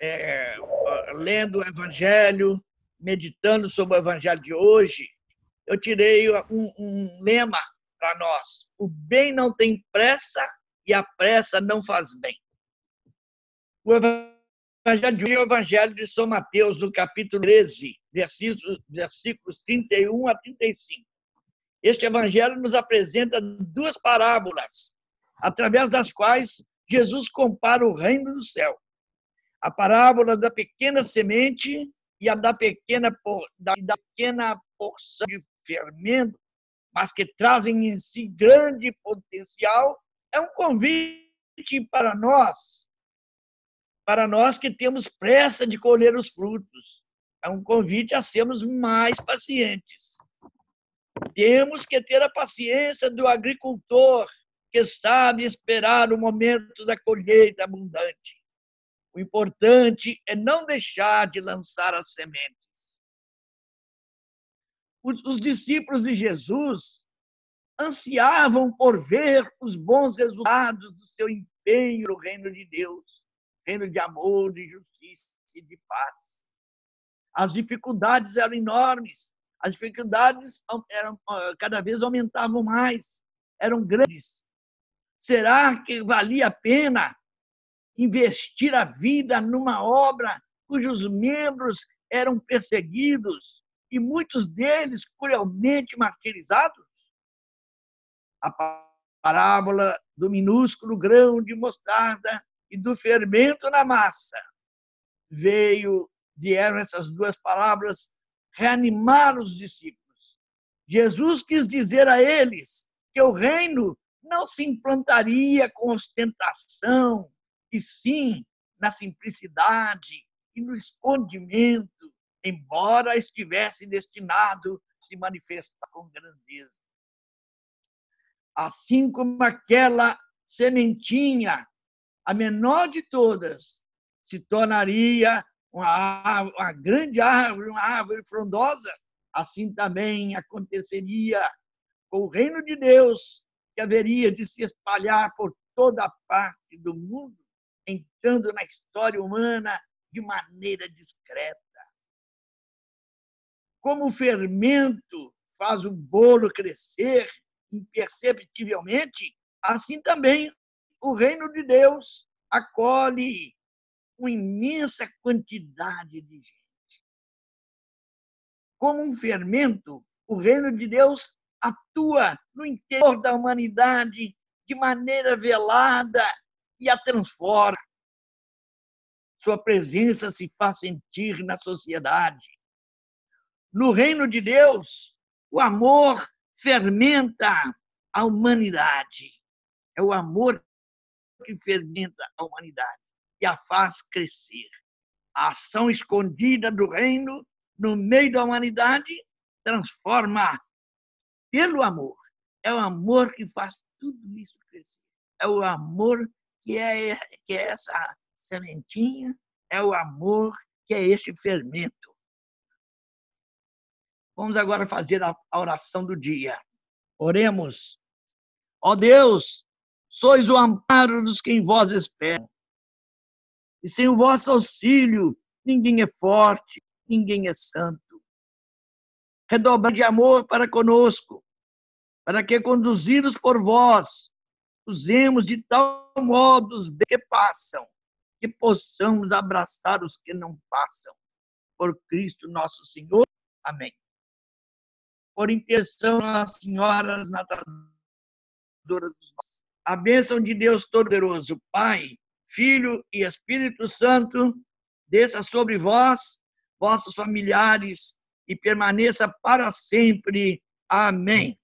é, lendo o Evangelho, meditando sobre o Evangelho de hoje, eu tirei um, um lema para nós: o bem não tem pressa e a pressa não faz bem. O Evangelho de hoje é o Evangelho de São Mateus, no capítulo 13, versículos, versículos 31 a 35. Este Evangelho nos apresenta duas parábolas, através das quais Jesus compara o reino do céu. A parábola da pequena semente e a da pequena, da, da pequena porção de fermento, mas que trazem em si grande potencial, é um convite para nós, para nós que temos pressa de colher os frutos. É um convite a sermos mais pacientes. Temos que ter a paciência do agricultor que sabe esperar o momento da colheita abundante. O importante é não deixar de lançar as sementes. Os discípulos de Jesus ansiavam por ver os bons resultados do seu empenho no reino de Deus, reino de amor, de justiça e de paz. As dificuldades eram enormes, as dificuldades eram, cada vez aumentavam mais, eram grandes. Será que valia a pena investir a vida numa obra cujos membros eram perseguidos e muitos deles cruelmente martirizados? A parábola do minúsculo grão de mostarda e do fermento na massa veio, vieram essas duas palavras reanimar os discípulos. Jesus quis dizer a eles que o reino não se implantaria com ostentação, e sim na simplicidade e no escondimento, embora estivesse destinado a se manifestar com grandeza. Assim como aquela sementinha, a menor de todas, se tornaria uma, uma grande árvore, uma árvore frondosa, assim também aconteceria com o reino de Deus, que haveria de se espalhar por toda parte do mundo, entrando na história humana de maneira discreta. Como o fermento faz o bolo crescer imperceptivelmente, assim também o reino de Deus acolhe uma imensa quantidade de gente. Como um fermento, o reino de Deus atua no interior da humanidade de maneira velada e a transforma. Sua presença se faz sentir na sociedade. No reino de Deus, o amor fermenta a humanidade. É o amor que fermenta a humanidade e a faz crescer. A ação escondida do reino no meio da humanidade transforma pelo amor. É o amor que faz tudo isso crescer. É o amor que é, que é essa sementinha, é o amor que é este fermento. Vamos agora fazer a oração do dia. Oremos. Ó Deus, sois o amparo dos que em vós esperam. E sem o vosso auxílio, ninguém é forte, ninguém é santo. Redobra de amor para conosco, para que, conduzidos por vós, usemos de tal modo os que passam, que possamos abraçar os que não passam. Por Cristo nosso Senhor. Amém. Por intenção Nossa Senhora Natadora dos nossos. A bênção de Deus Todo-Poderoso, Pai, Filho e Espírito Santo, desça sobre vós, vossos familiares, e permaneça para sempre. Amém.